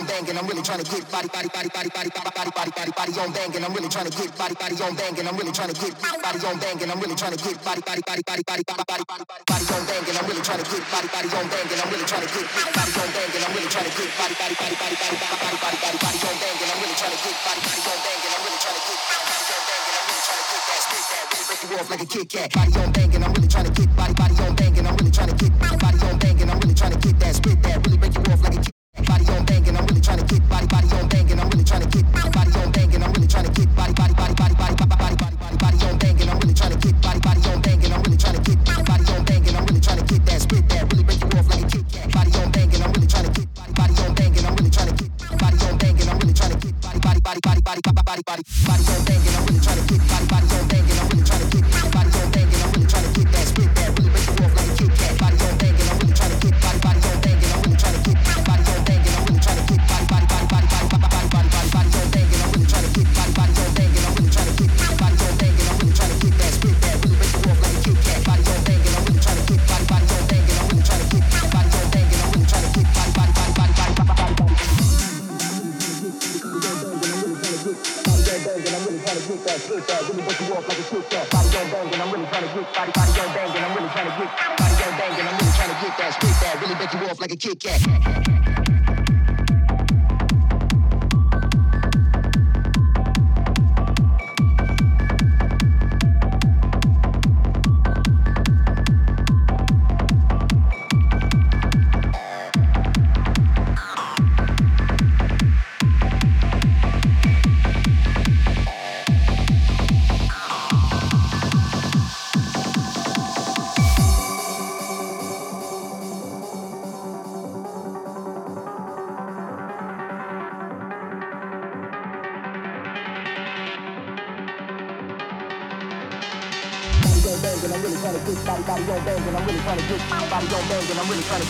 on bang and I'm really trying to get body body body body body body body body body body on bang and I'm really trying to get body body on bang and I'm really trying to get body on bang and I'm really trying to get body body body body body body body body on bang and I'm really trying to get body body on bang and I'm really trying to get body on bang and I'm really trying to get body body body body body body body body body body on bang and I'm really trying to get body body on bang and I'm really trying to get Break you off like a Kit Kat. Body on bang and I'm really trying to get body body on bang and I'm really trying to get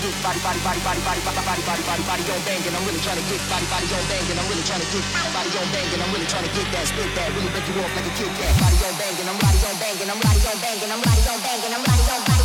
get body, body, body, body, body, body, body, body, body, body on bang, and I'm really trying to get body, body on bang, and I'm really trying to get body on bang, and I'm really trying to get that spit that really make you off like a Kit Kat. Body on bang, and I'm body on bang, and I'm body on bang, and I'm body on bang, and I'm body on bang.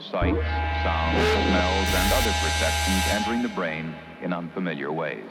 Of sights, sounds, smells, and other perceptions entering the brain in unfamiliar ways.